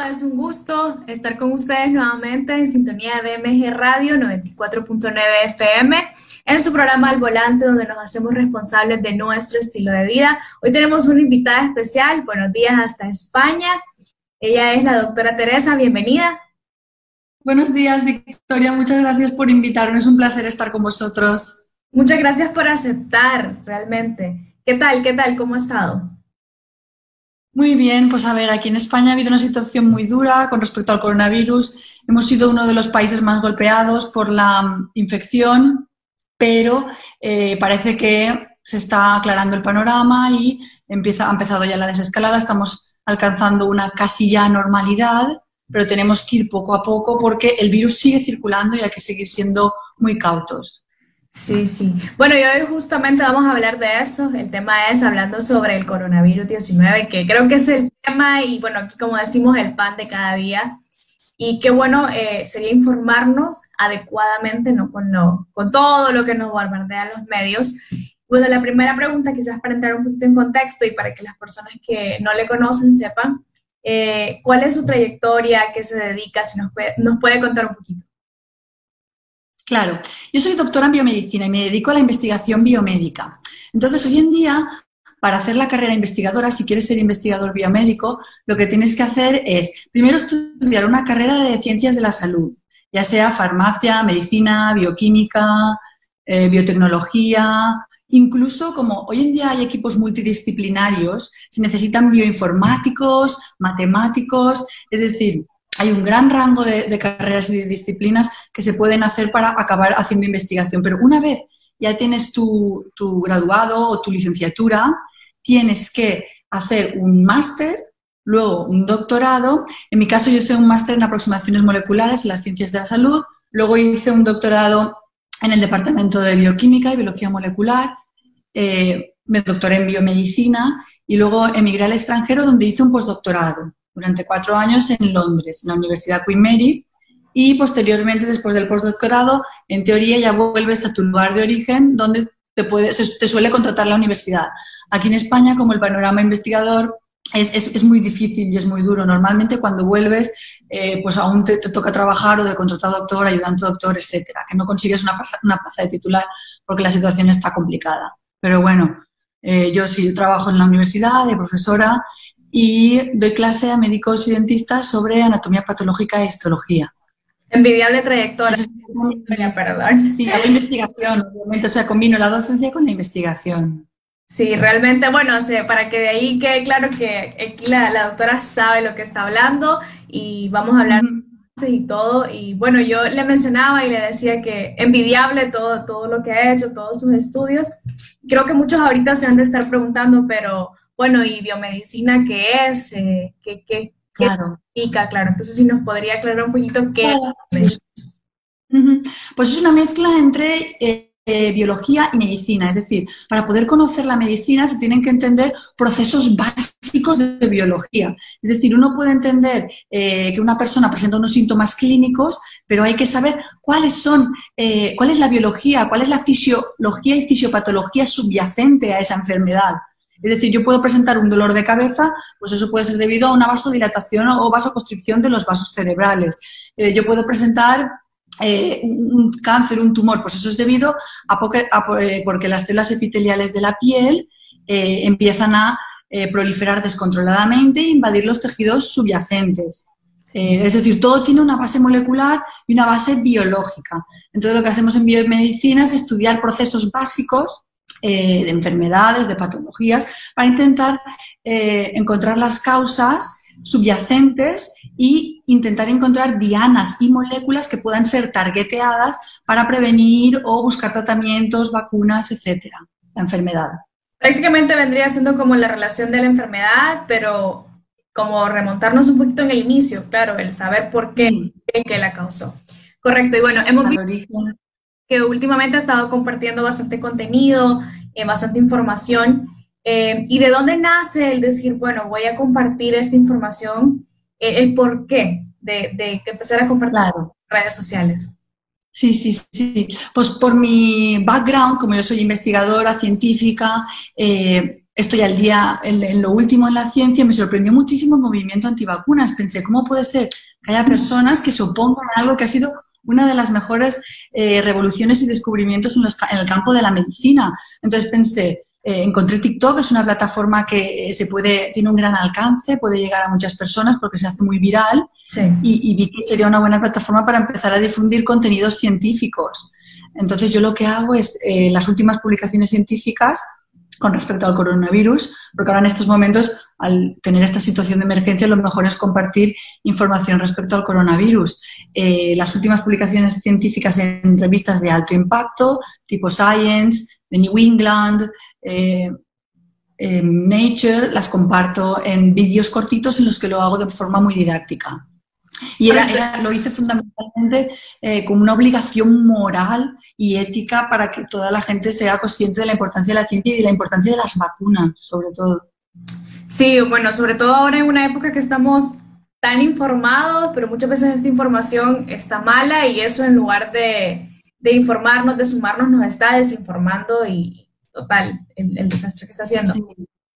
Bueno, es un gusto estar con ustedes nuevamente en sintonía de BMG Radio 94.9 FM en su programa Al Volante, donde nos hacemos responsables de nuestro estilo de vida. Hoy tenemos una invitada especial. Buenos días hasta España. Ella es la doctora Teresa. Bienvenida. Buenos días, Victoria. Muchas gracias por invitarme. Es un placer estar con vosotros. Muchas gracias por aceptar, realmente. ¿Qué tal? ¿Qué tal? ¿Cómo ha estado? Muy bien, pues a ver, aquí en España ha habido una situación muy dura con respecto al coronavirus. Hemos sido uno de los países más golpeados por la mm, infección, pero eh, parece que se está aclarando el panorama y empieza, ha empezado ya la desescalada. Estamos alcanzando una casi ya normalidad, pero tenemos que ir poco a poco porque el virus sigue circulando y hay que seguir siendo muy cautos. Sí, sí. Bueno, y hoy justamente vamos a hablar de eso. El tema es hablando sobre el coronavirus 19, que creo que es el tema y bueno, aquí como decimos, el pan de cada día. Y qué bueno eh, sería informarnos adecuadamente, no con, lo, con todo lo que nos bombardean los medios. Bueno, la primera pregunta, quizás para entrar un poquito en contexto y para que las personas que no le conocen sepan, eh, ¿cuál es su trayectoria? ¿Qué se dedica? Si nos nos puede contar un poquito. Claro, yo soy doctora en biomedicina y me dedico a la investigación biomédica. Entonces, hoy en día, para hacer la carrera investigadora, si quieres ser investigador biomédico, lo que tienes que hacer es, primero, estudiar una carrera de ciencias de la salud, ya sea farmacia, medicina, bioquímica, eh, biotecnología, incluso como hoy en día hay equipos multidisciplinarios, se necesitan bioinformáticos, matemáticos, es decir, hay un gran rango de, carreras y de disciplinas que se pueden hacer para acabar haciendo investigación. Pero una vez ya tienes tu, graduado o tu licenciatura, tienes que hacer un máster, luego un doctorado. En mi caso yo hice un máster en aproximaciones moleculares en las ciencias de la salud, luego hice un doctorado en el departamento de bioquímica y biología molecular, eh, me doctoré en biomedicina y luego emigré al extranjero donde hice un postdoctorado durante cuatro años en Londres, en la Universidad Queen Mary, y posteriormente, después del postdoctorado, en teoría ya vuelves a tu lugar de origen donde te, puede, te suele contratar la universidad. Aquí en España, como el panorama investigador es, es, muy difícil y es muy duro. Normalmente cuando vuelves, eh, pues aún te, toca trabajar o de contratado doctor, ayudante doctor, etcétera, que no consigues una plaza, una plaza de titular porque la situación está complicada. Pero bueno, eh, yo sí, yo trabajo en la universidad de profesora y doy clase a médicos y dentistas sobre anatomía patológica e histología. Envidiable trayectoria, perdón. Sí, hago investigación, obviamente, o sea, combino la docencia con la investigación. Sí, realmente, bueno, para que de ahí quede claro que aquí la, doctora sabe lo que está hablando y vamos a hablar y todo. Y bueno, yo le mencionaba y le decía que envidiable todo, todo lo que ha hecho, todos sus estudios. Creo que muchos ahorita se han de estar preguntando, pero bueno, ¿y biomedicina qué es? Eh, ¿Qué, qué, claro. significa? Claro, entonces si nos podría aclarar un poquito qué es. Pues es una mezcla entre eh, eh, biología y medicina, es decir, para poder conocer la medicina se tienen que entender procesos básicos de biología. Es decir, uno puede entender que una persona presenta unos síntomas clínicos, pero hay que saber cuáles son, cuál es la biología, cuál es la fisiología y fisiopatología subyacente a esa enfermedad. Es decir, yo puedo presentar un dolor de cabeza, pues eso puede ser debido a una vasodilatación o vasoconstricción de los vasos cerebrales. Eh, yo puedo presentar eh, un cáncer, un tumor, pues eso es debido a, eh, porque, las células epiteliales de la piel empiezan a proliferar descontroladamente e invadir los tejidos subyacentes. es decir, todo tiene una base molecular y una base biológica. Entonces, lo que hacemos en biomedicina es estudiar procesos básicos eh, de enfermedades, de patologías, para intentar eh, encontrar las causas subyacentes y intentar encontrar dianas y moléculas que puedan ser targeteadas para prevenir o buscar tratamientos, vacunas, etcétera, la enfermedad. Prácticamente vendría siendo como la relación de la enfermedad, pero como remontarnos un poquito en el inicio, claro, el saber por qué, qué, la causó. Correcto, y bueno, hemos visto que últimamente ha estado compartiendo bastante contenido, eh, bastante información. Eh, ¿Y de dónde nace el decir, bueno, voy a compartir esta información, eh, el por qué de, empezar a compartir en redes sociales? Sí, sí, sí. Pues por mi background, como yo soy investigadora científica, estoy al día en, lo último en la ciencia, me sorprendió muchísimo el movimiento antivacunas. Pensé, ¿cómo puede ser que haya personas que se opongan a algo que ha sido una de las mejores eh, revoluciones y descubrimientos en, el campo de la medicina? Entonces pensé, eh, encontré TikTok, es una plataforma que se puede, tiene un gran alcance, puede llegar a muchas personas porque se hace muy viral y, vi que sería una buena plataforma para empezar a difundir contenidos científicos. Entonces yo lo que hago es eh, las últimas publicaciones científicas con respecto al coronavirus, porque ahora en estos momentos, al tener esta situación de emergencia, lo mejor es compartir información respecto al coronavirus. Eh, las últimas publicaciones científicas en revistas de alto impacto, tipo Science, The New England, eh, Nature, las comparto en vídeos cortitos en los que lo hago de forma muy didáctica. Y era, lo hice fundamentalmente eh, como una obligación moral y ética para que toda la gente sea consciente de la importancia de la ciencia y de la importancia de las vacunas, sobre todo. Sí, bueno, sobre todo ahora en una época que estamos tan informados, pero muchas veces esta información está mala y eso en lugar de, de informarnos, de sumarnos, nos está desinformando y total, el, desastre que está haciendo.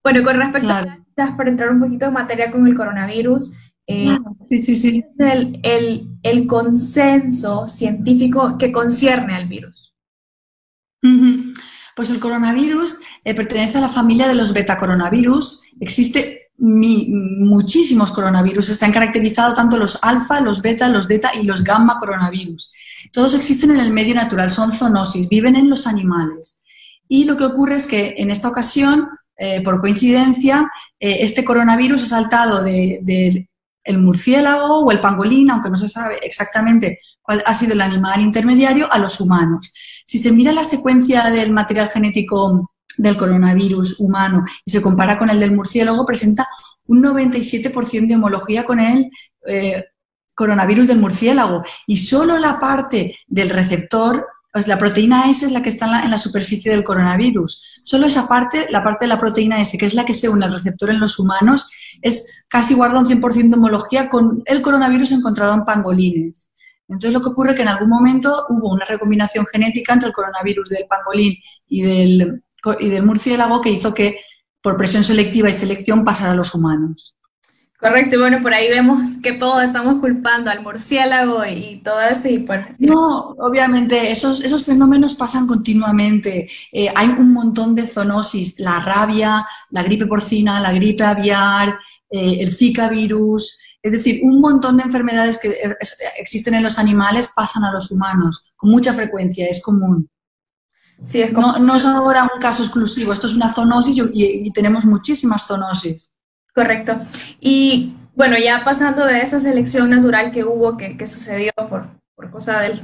Bueno, con respecto a, para entrar un poquito en materia con el coronavirus, eh, sí, sí, sí. El, el, el, consenso científico que concierne al virus. Pues el coronavirus eh, pertenece a la familia de los betacoronavirus. Existe muchísimos coronavirus. Se han caracterizado tanto los alfa, los beta, los delta y los gamma coronavirus. Todos existen en el medio natural, son zoonosis, viven en los animales. Y lo que ocurre es que en esta ocasión, eh, por coincidencia, este coronavirus ha saltado de, de el murciélago o el pangolín, aunque no se sabe exactamente cuál ha sido el animal intermediario, a los humanos. Si se mira la secuencia del material genético del coronavirus humano y se compara con el del murciélago, presenta un 97% de homología con el eh, coronavirus del murciélago y solo la parte del receptor pues la proteína S es la que está en la, superficie del coronavirus. Solo esa parte, la parte de la proteína S, que es la que se une al receptor en los humanos, es casi guarda un 100% de homología con el coronavirus encontrado en pangolines. Entonces lo que ocurre es que en algún momento hubo una recombinación genética entre el coronavirus del pangolín y y del murciélago que hizo que por presión selectiva y selección pasara a los humanos. Correcto, y bueno, por ahí vemos que todos estamos culpando al murciélago y todo eso. Y por... No, obviamente, esos, esos fenómenos pasan continuamente. Eh, hay un montón de zoonosis, la rabia, la gripe porcina, la gripe aviar, eh, el Zika virus, es decir, un montón de enfermedades que eh, existen en los animales pasan a los humanos con mucha frecuencia, es común. Sí, es no, no, es ahora un caso exclusivo, esto es una zoonosis y, y tenemos muchísimas zoonosis. Correcto. Y bueno, ya pasando de esta selección natural que hubo, que, sucedió por, por cosa del...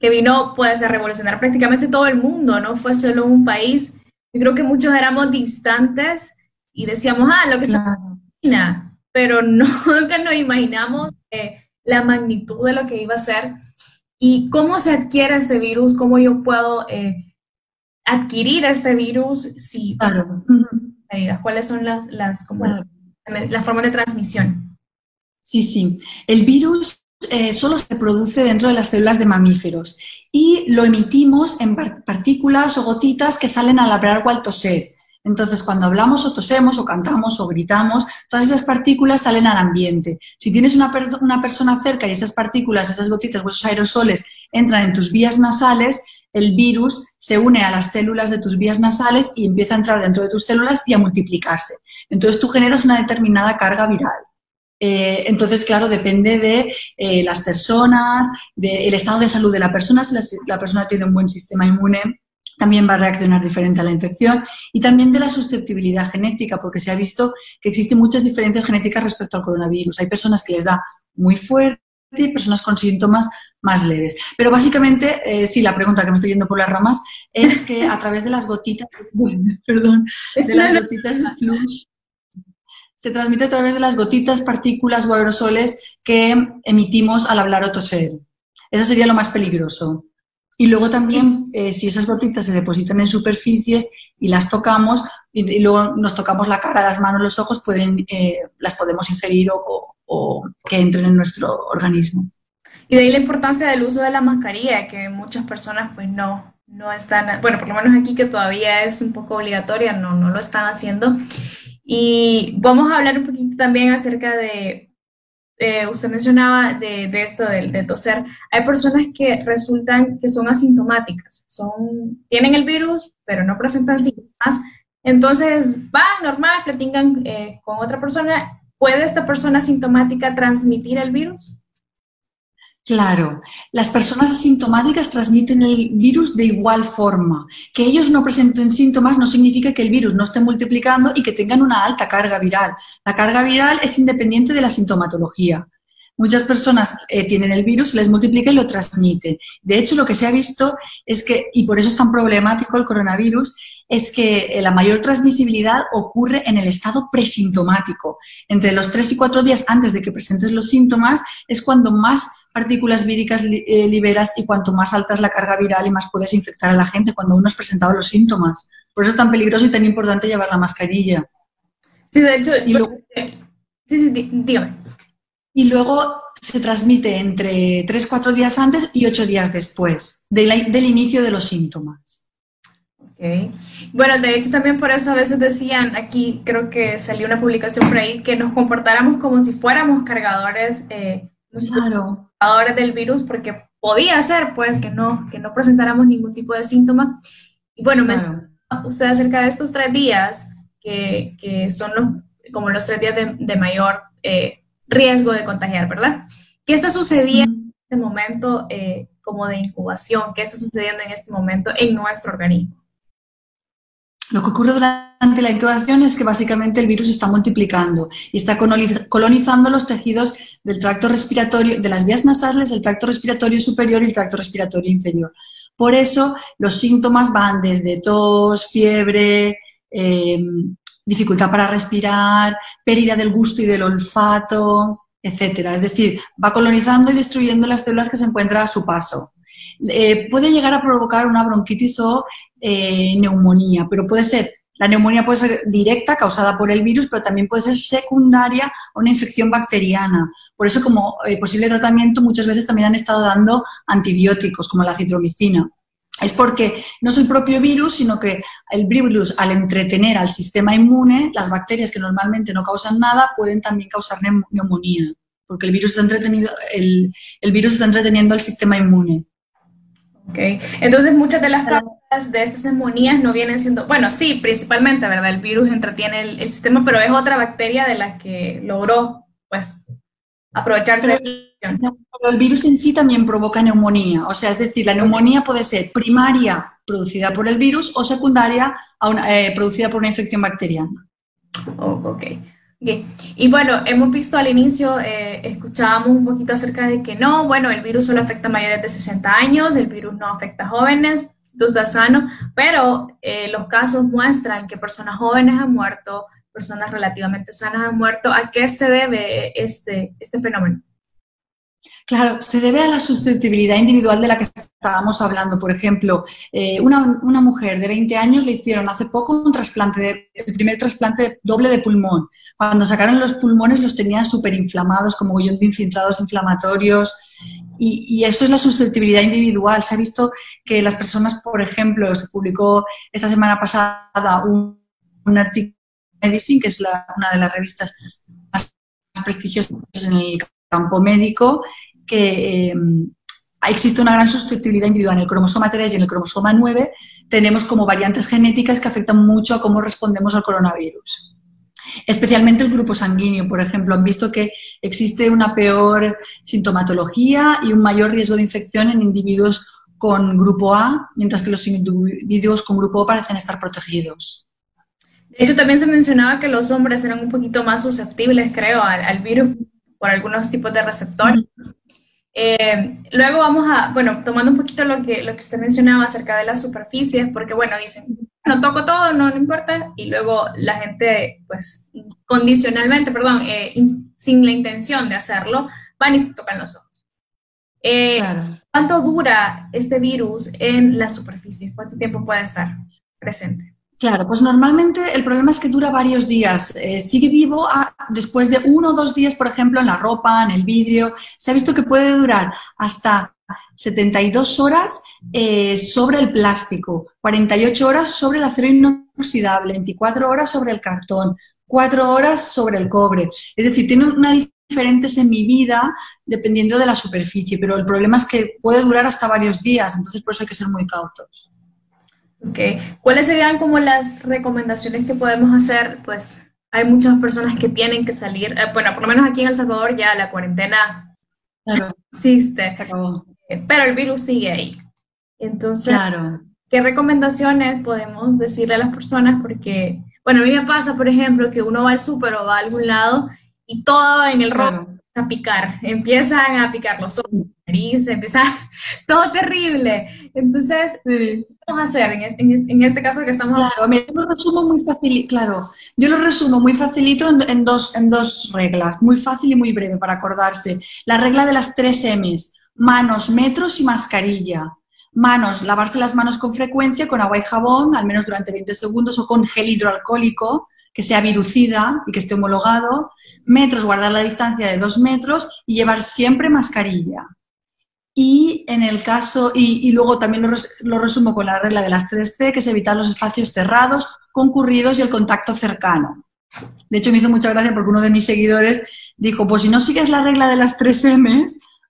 que vino pues a revolucionar prácticamente todo el mundo, no fue solo un país. Yo creo que muchos éramos distantes y decíamos, ah, lo que está en pero nunca nos imaginamos eh, la magnitud de lo que iba a ser. Y cómo se adquiere este virus, cómo yo puedo eh, adquirir este virus si claro medidas? ¿Cuáles son las, las, como de transmisión? Sí, sí. El virus eh, solo se produce dentro de las células de mamíferos y lo emitimos en partículas o gotitas que salen al hablar o al toser. Entonces, cuando hablamos o tosemos o cantamos o gritamos, todas esas partículas salen al ambiente. Si tienes una, una persona cerca y esas partículas, esas gotitas o esos aerosoles entran en tus vías nasales, el virus se une a las células de tus vías nasales y empieza a entrar dentro de tus células y a multiplicarse. Entonces tú generas una determinada carga viral. Eh, entonces, claro, depende de eh, las personas, del estado de salud de la persona. Si la, persona tiene un buen sistema inmune, también va a reaccionar diferente a la infección y también de la susceptibilidad genética, porque se ha visto que existen muchas diferencias genéticas respecto al coronavirus. Hay personas que les da muy fuerte y personas con síntomas más leves. Pero básicamente, eh, sí, la pregunta que me estoy yendo por las ramas es que a través de las gotitas, perdón, de las gotitas de flush, se transmite a través de las gotitas, partículas o aerosoles que emitimos al hablar o toser. Eso sería lo más peligroso. Y luego también, eh, si esas gotitas se depositan en superficies y las tocamos, y, luego nos tocamos la cara, las manos, los ojos, pueden, eh, las podemos ingerir o, o que entren en nuestro organismo. Y de ahí la importancia del uso de la mascarilla, que muchas personas pues no, no están, bueno, por lo menos aquí que todavía es un poco obligatoria, no, no lo están haciendo. Y vamos a hablar un poquito también acerca de, eh, usted mencionaba de, de esto de, de, toser. Hay personas que resultan que son asintomáticas, son, tienen el virus, pero no presentan síntomas. Entonces van normal, platican eh, con otra persona. ¿Puede esta persona asintomática transmitir el virus? Claro, las personas asintomáticas transmiten el virus de igual forma. Que ellos no presenten síntomas no significa que el virus no esté multiplicando y que tengan una alta carga viral. La carga viral es independiente de la sintomatología. Muchas personas eh, tienen el virus, les multiplica y lo transmiten. De hecho, lo que se ha visto es que, y por eso es tan problemático el coronavirus, es que eh, la mayor transmisibilidad ocurre en el estado presintomático. Entre los tres y cuatro días antes de que presentes los síntomas es cuando más partículas víricas eh, liberas y cuanto más alta es la carga viral y más puedes infectar a la gente cuando uno has presentado los síntomas. Por eso es tan peligroso y tan importante llevar la mascarilla. Sí, de hecho, y luego, sí, sí, dígame. Y luego se transmite entre 3-4 días antes y 8 días después del inicio de los síntomas. Okay. Bueno, de hecho también por eso a veces decían, aquí creo que salió una publicación por ahí, que nos comportáramos como si fuéramos cargadores eh, claro del virus porque podía ser pues que no, que no presentáramos ningún tipo de síntoma. Y bueno, me usted acerca de estos tres días que, que son los, como los tres días de, de mayor eh, riesgo de contagiar, ¿verdad? ¿Qué está sucediendo en este momento eh, como de incubación? ¿Qué está sucediendo en este momento en nuestro organismo? Lo que ocurre durante la incubación es que básicamente el virus está multiplicando y está colonizando los tejidos del tracto respiratorio, de las vías nasales, del tracto respiratorio superior y el tracto respiratorio inferior. Por eso los síntomas van desde tos, fiebre, em, dificultad para respirar, pérdida del gusto y del olfato, etcétera. Es decir, va colonizando y destruyendo las células que se encuentran a su paso. Eh, puede llegar a provocar una bronquitis o eh, neumonía, pero puede ser, la neumonía puede ser directa, causada por el virus, pero también puede ser secundaria a una infección bacteriana. Por eso, como eh, posible tratamiento, muchas veces también han estado dando antibióticos, como la citromicina. Es porque no es el propio virus, sino que el virus, al entretener al sistema inmune, las bacterias que normalmente no causan nada pueden también causar neumonía, porque el virus está entretenido, el, el virus está entreteniendo al sistema inmune. Okay. Entonces muchas de las causas de estas neumonías no vienen siendo, bueno, sí, principalmente, ¿verdad? El virus entretiene el, sistema, pero es otra bacteria de la que logró, pues, aprovecharse pero, de pero el virus en sí también provoca neumonía, o sea, es decir, la neumonía puede ser primaria producida por el virus o secundaria a una, eh, producida por una infección bacteriana. Oh, ok. Y bueno, hemos visto al inicio, eh, escuchábamos un poquito acerca de que no, bueno, el virus solo afecta a mayores de 60 años, el virus no afecta a jóvenes, tú estás sano, pero eh, los casos muestran que personas jóvenes han muerto, personas relativamente sanas han muerto. ¿A qué se debe este, este fenómeno? Claro, se debe a la susceptibilidad individual de la que estábamos hablando. Por ejemplo, eh, una, mujer de 20 años le hicieron hace poco un trasplante, el primer trasplante doble de pulmón. Cuando sacaron los pulmones los tenían súper inflamados, como guion de infiltrados inflamatorios. Y, eso es la susceptibilidad individual. Se ha visto que las personas, por ejemplo, se publicó esta semana pasada un, artículo en Medicine, que es una de las revistas más prestigiosas en el campo médico, que em, existe una gran susceptibilidad individual. En el cromosoma 3 y en el cromosoma 9 tenemos como variantes genéticas que afectan mucho a cómo respondemos al coronavirus. Especialmente el grupo sanguíneo, por ejemplo, han visto que existe una peor sintomatología y un mayor riesgo de infección en individuos con grupo A, mientras que los individuos con grupo O parecen estar protegidos. De hecho, también se mencionaba que los hombres eran un poquito más susceptibles, creo, al, virus por algunos tipos de receptores. Eh, luego vamos a, bueno, tomando un poquito lo que, lo que usted mencionaba acerca de las superficies, porque bueno, dicen, no toco todo, no, no importa, y luego la gente, pues, condicionalmente, perdón, eh, sin la intención de hacerlo, van y se tocan los ojos. Eh, ¿Cuánto dura este virus en las superficies? ¿Cuánto tiempo puede estar presente? Claro, pues normalmente el problema es que dura varios días. Eh, sigue vivo después de uno o dos días, por ejemplo, en la ropa, en el vidrio. Se ha visto que puede durar hasta 72 horas eh, sobre el plástico, 48 horas sobre el acero inoxidable, 24 horas sobre el cartón, 4 horas sobre el cobre. Es decir, tiene una diferentes en mi vida dependiendo de la superficie, pero el problema es que puede durar hasta varios días, entonces por eso hay que ser muy cautos. Ok, ¿cuáles serían como las recomendaciones que podemos hacer? Pues hay muchas personas que tienen que salir, eh, bueno, por lo menos aquí en El Salvador ya la cuarentena existe, eh, pero el virus sigue ahí. Entonces, ¿qué recomendaciones podemos decirle a las personas? Porque, bueno, a mí me pasa, por ejemplo, que uno va al súper o va a algún lado y todo en el rojo empieza a picar, empiezan a picar los ojos, nariz, empieza todo terrible. Entonces, ¿qué vamos a hacer en, este caso que estamos hablando? yo lo resumo muy fácil, claro, yo lo resumo muy facilito en, dos, en dos reglas, muy fácil y muy breve para acordarse. La regla de las tres M's, manos, metros y mascarilla. Manos, lavarse las manos con frecuencia con agua y jabón, al menos durante 20 segundos, o con gel hidroalcohólico, que sea virucida y que esté homologado metros, guardar la distancia de dos metros y llevar siempre mascarilla. Y en el caso, y, luego también lo, resumo con la regla de las 3C, que es evitar los espacios cerrados, concurridos y el contacto cercano. De hecho, me hizo mucha gracia porque uno de mis seguidores dijo, pues si no sigues la regla de las 3 M,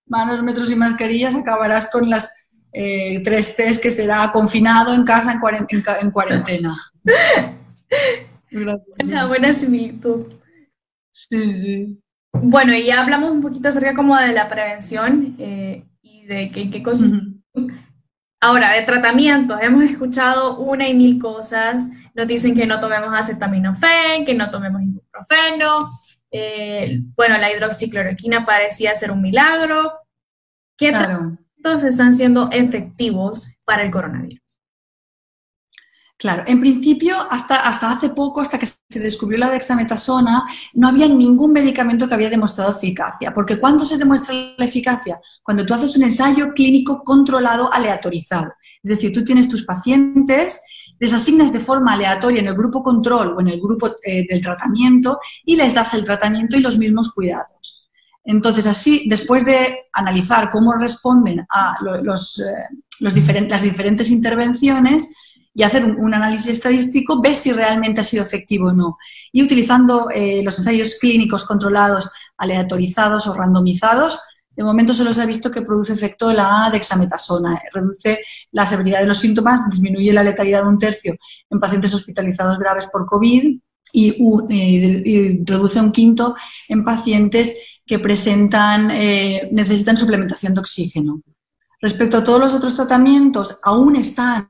manos, metros y mascarillas, acabarás con las eh, 3 Cs que será confinado en casa en, cuarentena. Una buena similitud. Sí, sí. Bueno, y ya hablamos un poquito acerca como de la prevención eh, de qué, qué cosas... Ahora, de tratamientos, hemos escuchado una y mil cosas. Nos dicen que no tomemos acetaminofén, que no tomemos ibuprofeno. Eh, bueno, la hidroxicloroquina parecía ser un milagro. ¿Qué tratamientos están siendo efectivos para el coronavirus? Claro, en principio, hasta, hasta hace poco, hasta que se descubrió la dexametasona, no había ningún medicamento que había demostrado eficacia. Porque ¿cuándo se demuestra la eficacia? Cuando tú haces un ensayo clínico controlado aleatorizado. Es decir, tú tienes tus pacientes, les asignas de forma aleatoria en el grupo control o en el grupo eh, del tratamiento y les das el tratamiento y los mismos cuidados. Entonces, así, después de analizar cómo responden a los, eh, los las diferentes intervenciones, y hacer un, análisis estadístico, ves si realmente ha sido efectivo o no. Y utilizando eh, los ensayos clínicos controlados, aleatorizados o randomizados, de momento solo se ha visto que produce efecto la dexametasona, reduce la severidad de los síntomas, disminuye la letalidad de un tercio en pacientes hospitalizados graves por COVID y, eh, reduce un quinto en pacientes que presentan, eh, necesitan suplementación de oxígeno. Respecto a todos los otros tratamientos, aún están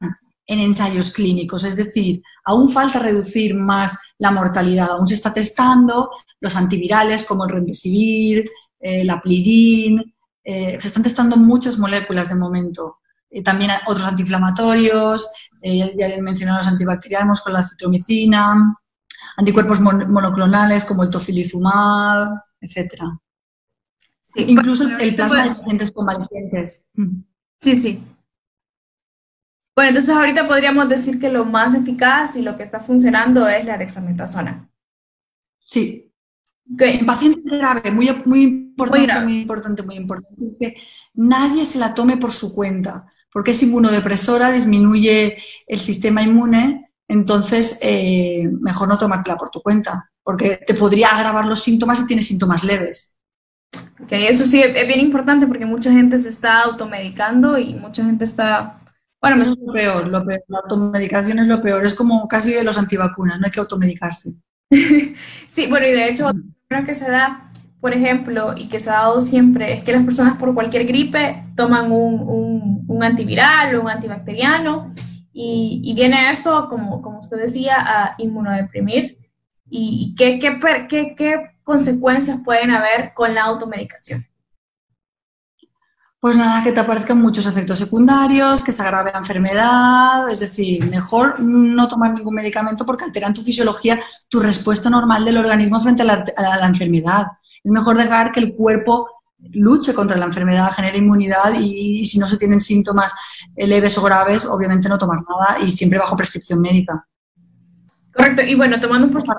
en ensayos clínicos, es decir, aún falta reducir más la mortalidad, aún se está testando los antivirales como el remdesivir, eh, la plidin, eh, se están testando muchas moléculas de momento, eh, también otros antiinflamatorios, ya he mencionado los antibacterianos con la citromicina, anticuerpos monoclonales como el tocilizumab, etc. Incluso el plasma de pacientes convalecientes. Sí, sí, bueno, entonces ahorita podríamos decir que lo más eficaz y lo que está funcionando es la dexametasona. Sí. En pacientes graves, muy, muy importante, muy, importante, muy importante, que nadie se la tome por su cuenta, porque es inmunodepresora, disminuye el sistema inmune, entonces eh, mejor no tomártela por tu cuenta, porque te podría agravar los síntomas si tienes síntomas leves. Ok, eso sí es bien importante porque mucha gente se está automedicando y mucha gente está bueno, es lo peor, lo peor. La automedicación es lo peor. Es como casi de los antivacunas, no hay que automedicarse. sí, bueno, y de hecho, lo que se da, por ejemplo, y que se ha dado siempre, es que las personas por cualquier gripe toman un, un, antiviral o un antibacteriano y, viene esto, como, como usted decía, a inmunodeprimir. ¿Y, y qué, qué, qué, qué consecuencias pueden haber con la automedicación? Pues nada, que te aparezcan muchos efectos secundarios, que se agrave la enfermedad, es decir, mejor no tomar ningún medicamento porque alteran tu fisiología, tu respuesta normal del organismo frente a la, enfermedad. Es mejor dejar que el cuerpo luche contra la enfermedad, genere inmunidad y, si no se tienen síntomas leves o graves, obviamente no tomar nada y siempre bajo prescripción médica. Correcto, y bueno, tomando un poco...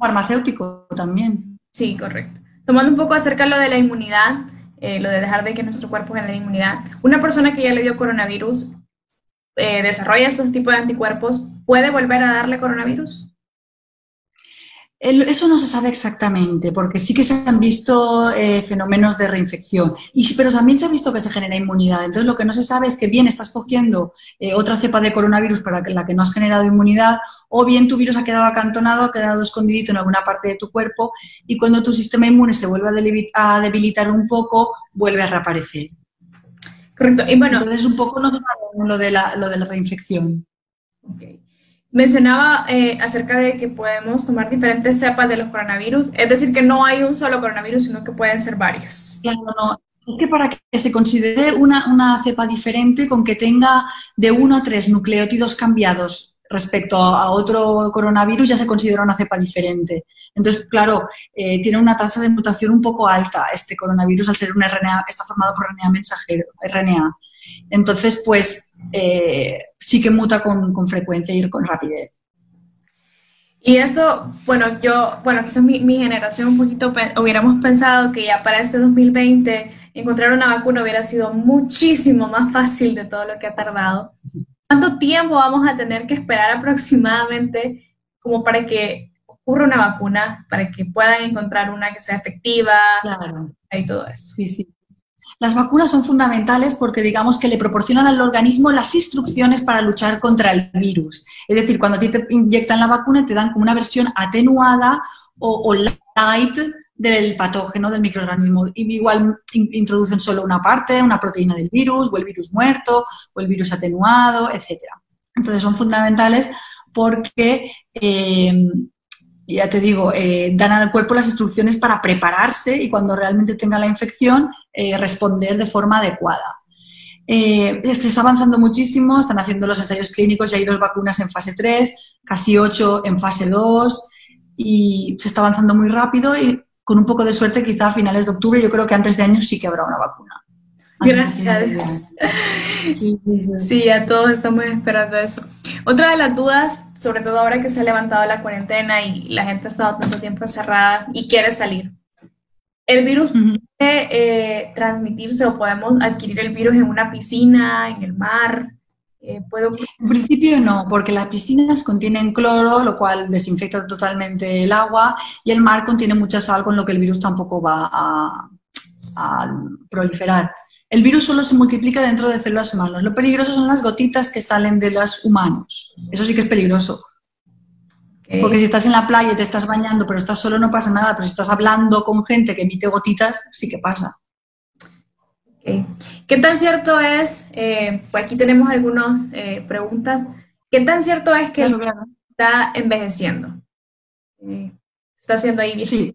Farmacéutico también. Sí, correcto. Tomando un poco acerca de lo de la inmunidad, eh, lo de dejar de que nuestro cuerpo genere inmunidad. Una persona que ya le dio coronavirus eh, desarrolla estos tipos de anticuerpos, ¿puede volver a darle coronavirus? Eso no se sabe exactamente, porque sí que se han visto eh, fenómenos de reinfección, y, pero también se ha visto que se genera inmunidad. Entonces, lo que no se sabe es que bien estás cogiendo eh, otra cepa de coronavirus para la que no has generado inmunidad, o bien tu virus ha quedado acantonado, ha quedado escondidito en alguna parte de tu cuerpo, y cuando tu sistema inmune se vuelve a debilitar un poco, vuelve a reaparecer. Correcto. Y bueno, Entonces, un poco no se sabe lo de la, lo de la reinfección. Okay. Mencionaba eh, acerca de que podemos tomar diferentes cepas de los coronavirus, es decir, que no hay un solo coronavirus, sino que pueden ser varios. Claro, no. Es que para que se considere una, una cepa diferente, con que tenga de uno a tres nucleótidos cambiados respecto a otro coronavirus, ya se considera una cepa diferente. Entonces, claro, eh, tiene una tasa de mutación un poco alta este coronavirus al ser un RNA, está formado por RNA mensajero, RNA. Entonces, pues eh, sí que muta con, con, frecuencia y con rapidez. Y esto, bueno, yo, bueno, quizás mi, mi generación un poquito hubiéramos pensado que ya para este 2020 encontrar una vacuna hubiera sido muchísimo más fácil de todo lo que ha tardado. ¿Cuánto tiempo vamos a tener que esperar aproximadamente como para que ocurra una vacuna, para que puedan encontrar una que sea efectiva claro. y todo eso? Sí, sí. Las vacunas son fundamentales porque digamos que le proporcionan al organismo las instrucciones para luchar contra el virus. Es decir, cuando a ti te inyectan la vacuna te dan como una versión atenuada o, light del patógeno, del microorganismo. Igual introducen solo una parte, una proteína del virus, o el virus muerto, o el virus atenuado, etc. Entonces son fundamentales porque eh, ya te digo, eh, dan al cuerpo las instrucciones para prepararse y cuando realmente tenga la infección, eh, responder de forma adecuada. Eh, se está avanzando muchísimo, están haciendo los ensayos clínicos, ya hay dos vacunas en fase 3, casi 8 en fase 2 y se está avanzando muy rápido y con un poco de suerte quizá a finales de octubre, yo creo que antes de año sí que habrá una vacuna. Gracias. Sí, a todos estamos esperando eso. Otra de las dudas, sobre todo ahora que se ha levantado la cuarentena y la gente ha estado tanto tiempo encerrada y quiere salir. ¿El virus uh -huh. puede eh, transmitirse o podemos adquirir el virus en una piscina, en el mar? Eh, ¿puedo... En principio no, porque las piscinas contienen cloro, lo cual desinfecta totalmente el agua, y el mar contiene mucha sal, con lo que el virus tampoco va a, a proliferar. El virus solo se multiplica dentro de células humanas. Lo peligroso son las gotitas que salen de los humanos. Eso sí que es peligroso. Okay. Porque si estás en la playa y te estás bañando, pero estás solo, no pasa nada. Pero si estás hablando con gente que emite gotitas, sí que pasa. Okay. ¿Qué tan cierto es, eh, pues aquí tenemos algunas eh, preguntas, ¿qué tan cierto es que claro, claro. está envejeciendo? Eh, ¿Está haciendo ahí Sí.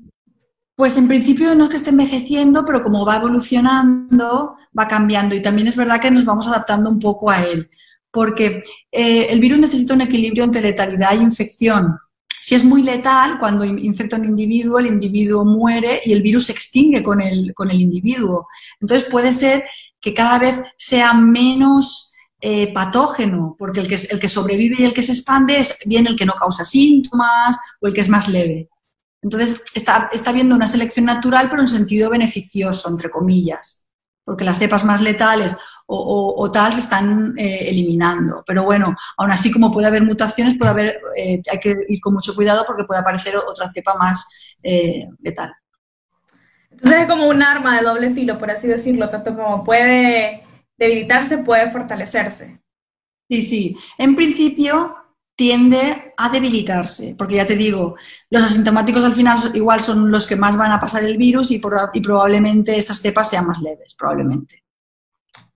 Pues en principio no es que esté envejeciendo, pero como va evolucionando, va cambiando y también es verdad que nos vamos adaptando un poco a él, porque eh, el virus necesita un equilibrio entre letalidad e infección. Si es muy letal, cuando infecta un individuo, el individuo muere y el virus se extingue con el, con el individuo. Entonces puede ser que cada vez sea menos eh, patógeno, porque el que, el que sobrevive y el que se expande es bien el que no causa síntomas o el que es más leve. Entonces, está, está habiendo una selección natural, pero en sentido beneficioso, entre comillas, porque las cepas más letales o, o, o tal se están eh, eliminando. Pero bueno, aún así, como puede haber mutaciones, puede haber, eh, hay que ir con mucho cuidado porque puede aparecer otra cepa más eh, letal. Entonces es como un arma de doble filo, por así decirlo, tanto como puede debilitarse, puede fortalecerse. Sí, sí. En principio, tiende a debilitarse, porque ya te digo, los asintomáticos al final igual son los que más van a pasar el virus y, por, y, probablemente esas cepas sean más leves, probablemente.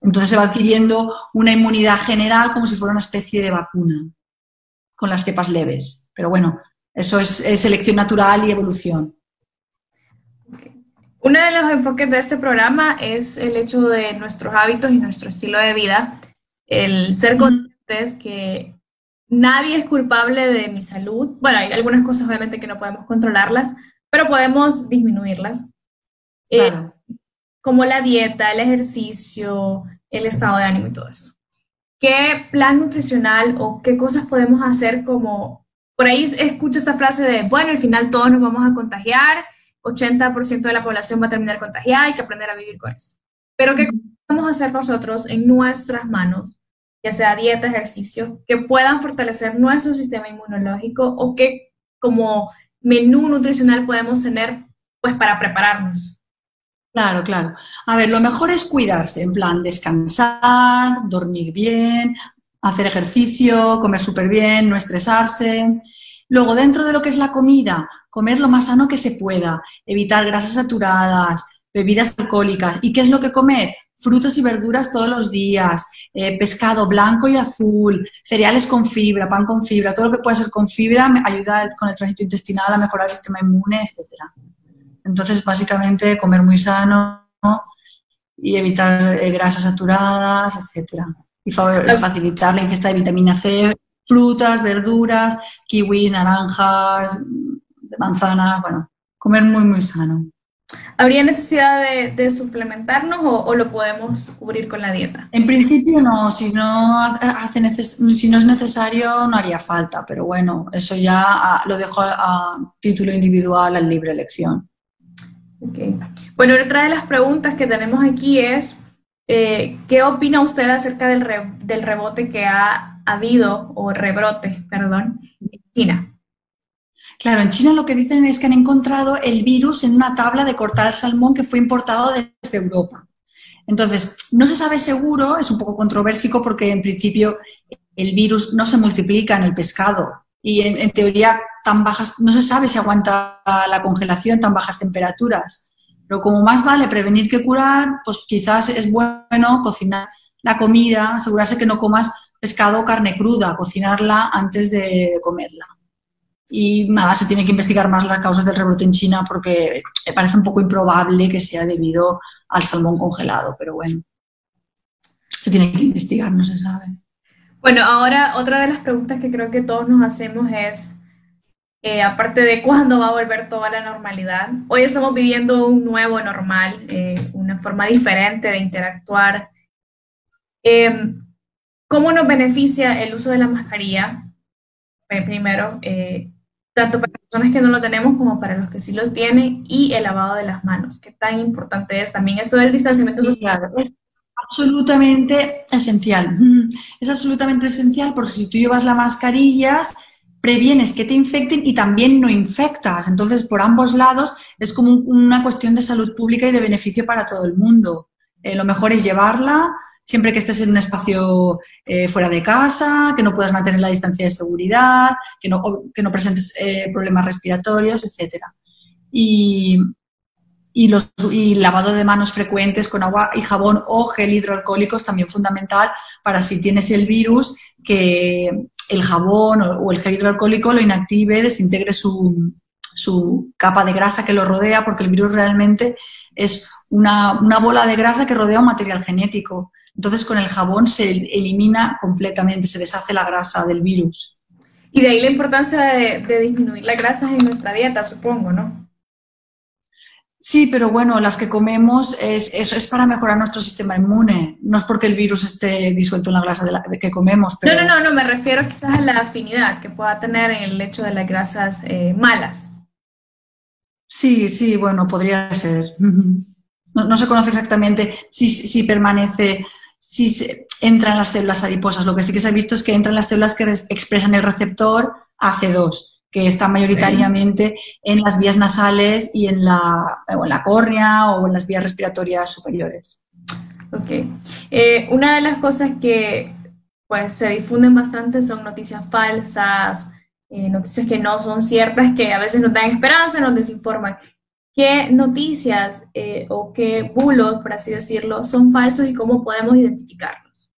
Entonces se va adquiriendo una inmunidad general como si fuera una especie de vacuna con las cepas leves. Pero bueno, eso es, es selección natural y evolución. Uno de los enfoques de este programa es el hecho de nuestros hábitos y nuestro estilo de vida, el ser conscientes que nadie es culpable de mi salud. Bueno, hay algunas cosas obviamente que no podemos controlarlas, pero podemos disminuirlas. Claro. Eh, como la dieta, el ejercicio, el estado de ánimo y todo eso. ¿Qué plan nutricional o qué cosas podemos hacer como... Por ahí escucho esta frase de, bueno, al final todos nos vamos a contagiar 80% de la población va a terminar contagiada, hay que aprender a vivir con eso. Pero ¿qué podemos hacer nosotros en nuestras manos, ya sea dieta, ejercicio, que puedan fortalecer nuestro sistema inmunológico o qué como menú nutricional podemos tener pues para prepararnos? Claro, claro. A ver, lo mejor es cuidarse, en plan descansar, dormir bien, hacer ejercicio, comer súper bien, no estresarse. Luego, dentro de lo que es la comida, comer lo más sano que se pueda, evitar grasas saturadas, bebidas alcohólicas. ¿Y qué es lo que comer? Frutas y verduras todos los días, eh, pescado blanco y azul, cereales con fibra, pan con fibra, todo lo que pueda ser con fibra ayuda con el tránsito intestinal a mejorar el sistema inmune, etcétera. Entonces, básicamente, comer muy sano y evitar eh, grasas saturadas, etcétera. Y facilitar la ingesta de vitamina C, frutas, verduras, kiwis, naranjas, manzanas, bueno, comer muy, muy sano. ¿Habría necesidad de, suplementarnos o, lo podemos cubrir con la dieta? En principio no, si no, hace si no es necesario no haría falta, pero bueno, eso ya ah, lo dejo a, título individual, a libre elección. Okay. Bueno, otra de las preguntas que tenemos aquí es, eh, ¿qué opina usted acerca del, del rebote que ha habido, o rebrote, perdón, en China? Claro, en China lo que dicen es que han encontrado el virus en una tabla de cortar salmón que fue importado desde Europa. Entonces, no se sabe seguro, es un poco controversico porque en principio el virus no se multiplica en el pescado y en, teoría tan bajas, no se sabe si aguanta la congelación tan bajas temperaturas. Pero como más vale prevenir que curar, pues quizás es bueno cocinar la comida, asegurarse que no comas pescado o carne cruda, cocinarla antes de comerla y nada, se tiene que investigar más las causas del rebrote en China porque me parece un poco improbable que sea debido al salmón congelado, pero bueno, se tiene que investigar, no se sabe. Bueno, ahora otra de las preguntas que creo que todos nos hacemos es, eh, aparte de cuándo va a volver toda la normalidad, hoy estamos viviendo un nuevo normal, eh, una forma diferente de interactuar. Em, ¿Cómo nos beneficia el uso de la mascarilla? Eh, primero, tanto para personas que no lo tenemos como para los que sí los tienen, y el lavado de las manos. ¿Qué tan importante es también esto del distanciamiento social? es absolutamente esencial. Es absolutamente esencial porque si tú llevas las mascarillas, previenes que te infecten y también no infectas. Entonces, por ambos lados es como una cuestión de salud pública y de beneficio para todo el mundo. Eh, lo mejor es llevarla, siempre que estés en un espacio eh, fuera de casa, que no puedas mantener la distancia de seguridad, que no, que no presentes eh, problemas respiratorios, etc. Y, y, los, y lavado de manos frecuentes con agua y jabón o gel hidroalcohólico es también fundamental para si tienes el virus, que el jabón o, el gel hidroalcohólico lo inactive, desintegre su, su capa de grasa que lo rodea, porque el virus realmente es una, una, bola de grasa que rodea un material genético. Entonces con el jabón se elimina completamente, se deshace la grasa del virus. Y de ahí la importancia de, disminuir las grasas en nuestra dieta, supongo, ¿no? Sí, pero bueno, las que comemos es, eso es para mejorar nuestro sistema inmune. No es porque el virus esté disuelto en la grasa de, la, que comemos. No, no, no, no, me refiero quizás a la afinidad que pueda tener en el hecho de las grasas eh, malas. Sí, sí, bueno, podría ser. No, se conoce exactamente si, si permanece si entran las células adiposas. Lo que sí que se ha visto es que entran las células que expresan el receptor AC2, que está mayoritariamente en las vías nasales y en la, en la córnea o en las vías respiratorias superiores. Ok. Eh, una de las cosas que pues, se difunden bastante son noticias falsas, eh, noticias que no son ciertas, que a veces nos dan esperanza, nos desinforman qué noticias eh, o qué bulos, por así decirlo, son falsos y cómo podemos identificarlos.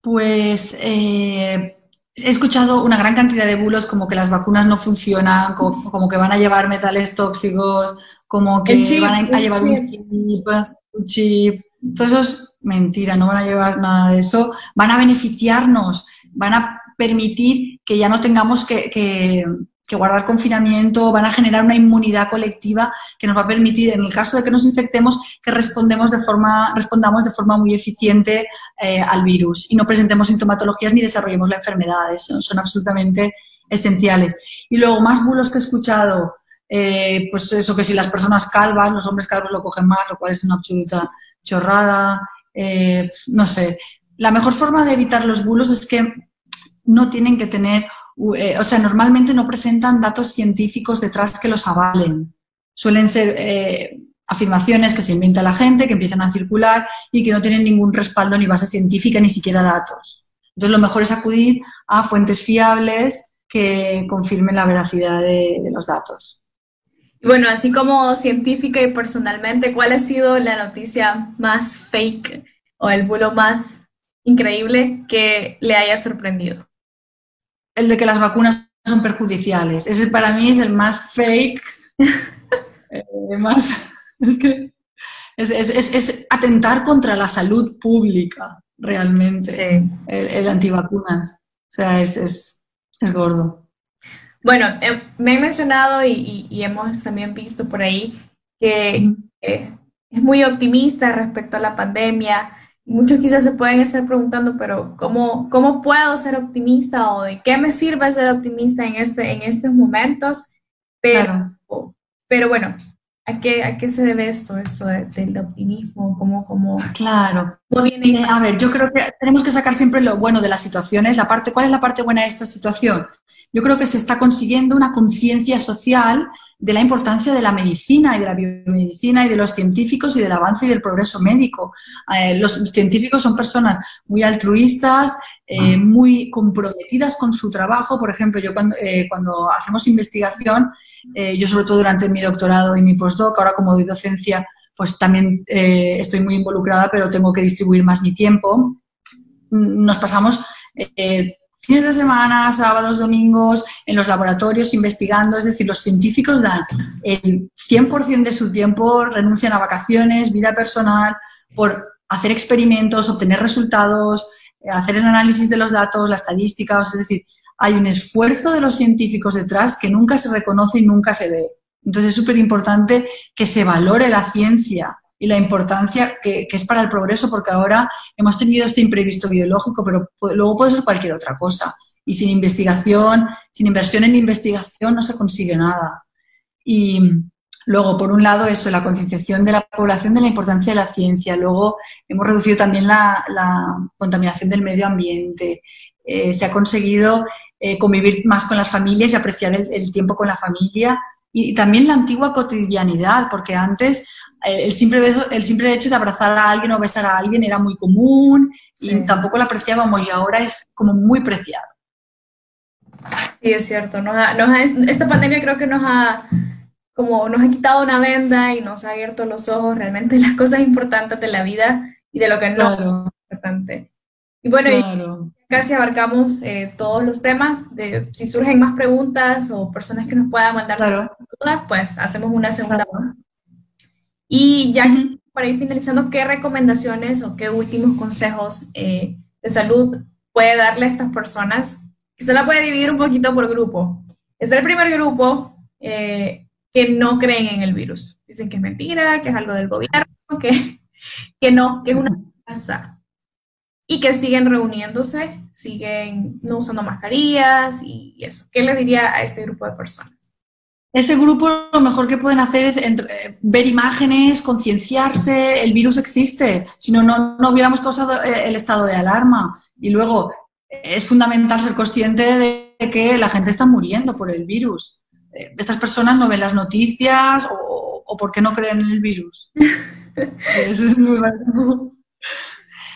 Pues eh, he escuchado una gran cantidad de bulos como que las vacunas no funcionan, como, que van a llevar metales tóxicos, como que van a, llevar un chip, un chip. Todo eso es mentira, no van a llevar nada de eso. Van a beneficiarnos, van a permitir que ya no tengamos que que guardar confinamiento, van a generar una inmunidad colectiva que nos va a permitir, en el caso de que nos infectemos, que respondemos de forma, respondamos de forma muy eficiente eh, al virus y no presentemos sintomatologías ni desarrollemos la enfermedad. Son, son absolutamente esenciales. Y luego, más bulos que he escuchado, eh, pues eso que si las personas calvas, los hombres calvos lo cogen más, lo cual es una absoluta chorrada, eh, no sé. La mejor forma de evitar los bulos es que no tienen que tener, eh, o sea, normalmente no presentan datos científicos detrás que los avalen. Suelen ser afirmaciones que se inventa la gente, que empiezan a circular y que no tienen ningún respaldo ni base científica ni siquiera datos. Entonces, lo mejor es acudir a fuentes fiables que confirmen la veracidad de los datos. Bueno, así como científica y personalmente, ¿cuál ha sido la noticia más fake o el bulo más increíble que le haya sorprendido? El de que las vacunas son perjudiciales. Ese para mí es el más fake. Eh, más, es que es, atentar contra la salud pública, realmente, el, antivacunas. O sea, es, es gordo. Bueno, eh, me he mencionado y, hemos también visto por ahí que eh, es muy optimista respecto a la pandemia. Muchos quizás se pueden estar preguntando, pero ¿cómo, ¿cómo puedo ser optimista o de qué me sirve ser optimista en, este, en estos momentos? Pero, pero bueno, ¿a qué, ¿a qué se debe esto, esto del optimismo? ¿Cómo, cómo, claro. viene? Eh, a ver, yo creo que tenemos que sacar siempre lo bueno de las situaciones. La parte, ¿Cuál es la parte buena de esta situación? yo creo que se está consiguiendo una conciencia social de la importancia de la medicina y de la biomedicina y de los científicos y del avance y del progreso médico. Eh, los científicos son personas muy altruistas, eh, muy comprometidas con su trabajo. Por ejemplo, yo cuando, eh, cuando hacemos investigación, yo sobre todo durante mi doctorado y mi postdoc, ahora como doy docencia, pues también estoy muy involucrada, pero tengo que distribuir más mi tiempo. Nos pasamos fines de semana, sábados, domingos, en los laboratorios investigando, es decir, los científicos dan el 100% de su tiempo, renuncian a vacaciones, vida personal, por hacer experimentos, obtener resultados, eh, hacer el análisis de los datos, la estadística, es decir, hay un esfuerzo de los científicos detrás que nunca se reconoce y nunca se ve. Entonces es súper importante que se valore la ciencia y la importancia que, es para el progreso, porque ahora hemos tenido este imprevisto biológico, pero luego puede ser cualquier otra cosa. Y sin investigación, sin inversión en investigación, no se consigue nada. Y luego, por un lado, eso, la concienciación de la población de la importancia de la ciencia. Luego, hemos reducido también la, contaminación del medio ambiente. Eh, se ha conseguido eh, convivir más con las familias y apreciar el tiempo con la familia y también la antigua cotidianidad, porque antes eh, el simple, el simple hecho de abrazar a alguien o besar a alguien era muy común y tampoco la apreciábamos y ahora es como muy preciado. Sí, es cierto. esta pandemia creo que nos ha, como nos ha quitado una venda y nos ha abierto los ojos realmente las cosas importantes de la vida y de lo que no es importante. Y bueno, casi abarcamos eh, todos los temas. De, si surgen más preguntas o personas que nos puedan mandar dudas, pues hacemos una segunda. Y ya para ir finalizando, ¿qué recomendaciones o qué últimos consejos eh, de salud puede darle a estas personas? Que se la puede dividir un poquito por grupo. Es el primer grupo eh, que no creen en el virus. Dicen que es mentira, que es algo del gobierno, que, que no, que es una casa. Y que siguen reuniéndose, siguen no usando mascarillas y eso. ¿Qué le diría a este grupo de personas? Ese grupo lo mejor que pueden hacer es ver imágenes, concienciarse, el virus existe, si no, no, hubiéramos causado eh, el estado de alarma. Y luego es fundamental ser consciente de que la gente está muriendo por el virus. Eh, estas personas no ven las noticias o, o por qué no creen en el virus. Eso es muy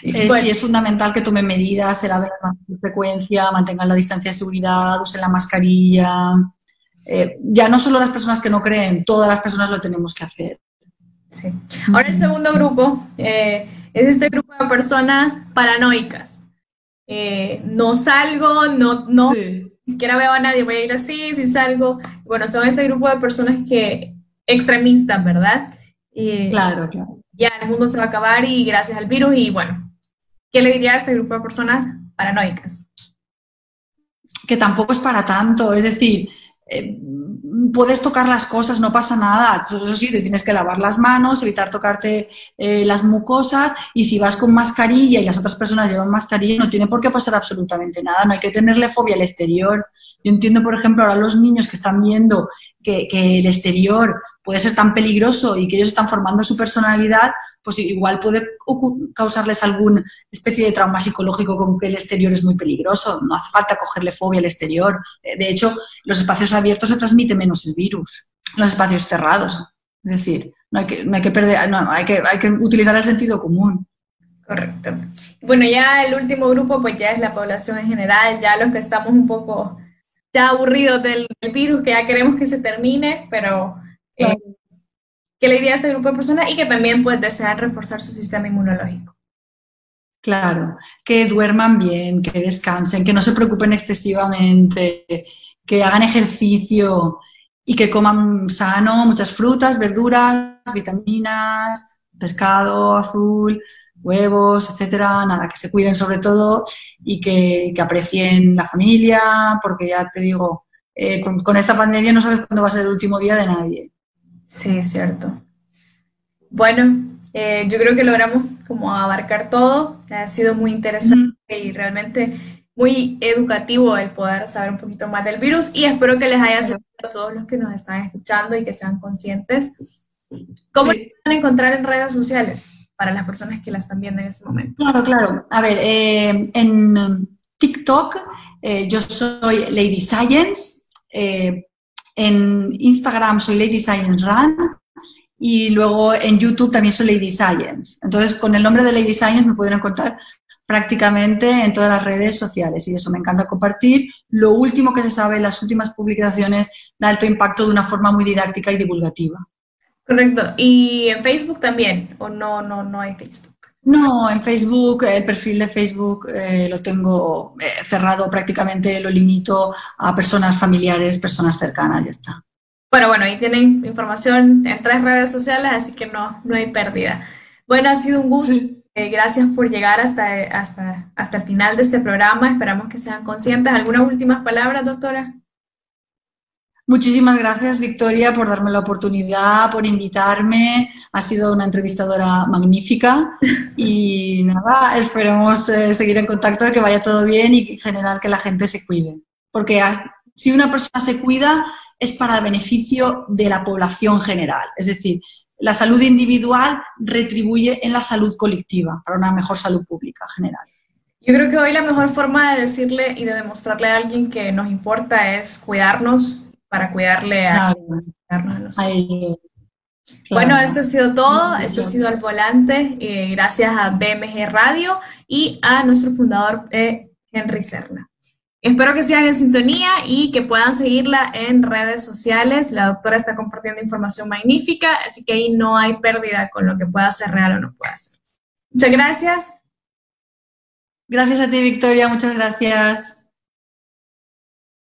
eh, sí, es fundamental que tomen medidas, se laven con frecuencia, mantengan la distancia de seguridad, usen la mascarilla, eh, ya no solo las personas que no creen, todas las personas lo tenemos que hacer. Sí. Ahora el segundo grupo eh, es este grupo de personas paranoicas. Eh, no salgo, no, no ni siquiera veo a nadie, voy a ir así, si salgo. Bueno, son este grupo de personas que extremistas, ¿verdad? claro, claro. Ya el mundo se va a acabar y gracias al virus y bueno, ¿qué le diría a este grupo de personas paranoicas? Que tampoco es para tanto, es decir, eh, puedes tocar las cosas, no pasa nada. Eso sí, te tienes que lavar las manos, evitar tocarte eh, las mucosas y si vas con mascarilla y las otras personas llevan mascarilla, no tiene por qué pasar absolutamente nada. No hay que tenerle fobia al exterior. Yo entiendo, por ejemplo, ahora los niños que están viendo que, el exterior puede ser tan peligroso y que ellos están formando su personalidad, pues igual puede causarles alguna especie de trauma psicológico con que el exterior es muy peligroso. No hace falta cogerle fobia al exterior. Eh, de hecho, los espacios abiertos se transmite menos el virus, los espacios cerrados. Es decir, no hay que, no hay que perder, no, hay que, hay que utilizar el sentido común. Correcto. Bueno, ya el último grupo, pues ya es la población en general, ya los que estamos un poco ya aburridos del, virus, que ya queremos que se termine, pero eh, que la idea de este grupo de personas y que también pues desean reforzar su sistema inmunológico. Claro, que duerman bien, que descansen, que no se preocupen excesivamente, que hagan ejercicio y que coman sano, muchas frutas, verduras, vitaminas, pescado azul, huevos, etcétera, nada, que se cuiden sobre todo y que, aprecien la familia, porque ya te digo, eh, con, esta pandemia no sabes cuándo va a ser el último día de nadie. Sí, es cierto. Bueno, eh, yo creo que logramos como abarcar todo, ha sido muy interesante y realmente muy educativo el poder saber un poquito más del virus y espero que les haya servido a todos los que nos están escuchando y que sean conscientes. ¿Cómo sí. pueden encontrar en redes sociales? Para las personas que la están viendo en este momento? Claro, claro. A ver, eh, en TikTok eh, yo soy Lady Science, eh, en Instagram soy Lady Science Run y luego en YouTube también soy Lady Science. Entonces, con el nombre de Lady Science me pueden encontrar prácticamente en todas las redes sociales y eso me encanta compartir. Lo último que se sabe, las últimas publicaciones de alto impacto de una forma muy didáctica y divulgativa. Correcto. ¿Y en Facebook también? ¿O no, no, no hay Facebook? No, en Facebook, el perfil de Facebook eh, lo tengo eh, cerrado prácticamente, lo limito a personas familiares, personas cercanas, ya está. Bueno, bueno, ahí tienen información en tres redes sociales, así que no, no hay pérdida. Bueno, ha sido un gusto. Eh, gracias por llegar hasta, hasta, hasta el final de este programa. Esperamos que sean conscientes. ¿Algunas últimas palabras, doctora? Muchísimas gracias, Victoria, por darme la oportunidad, por invitarme. Ha sido una entrevistadora magnífica y nada, esperemos eh, seguir en contacto, que vaya todo bien y en general que la gente se cuide. Porque si una persona se cuida es para el beneficio de la población general. Es decir, la salud individual retribuye en la salud colectiva, para una mejor salud pública general. Yo creo que hoy la mejor forma de decirle y de demostrarle a alguien que nos importa es cuidarnos, para cuidarle a, Bueno, esto ha sido todo. Esto ha sido al volante. Eh, gracias a BMG Radio y a nuestro fundador eh, Henry Serna. Espero que sigan en sintonía y que puedan seguirla en redes sociales. La doctora está compartiendo información magnífica, así que ahí no hay pérdida con lo que pueda ser real o no pueda ser. Muchas gracias. Gracias a ti, Victoria. Muchas gracias.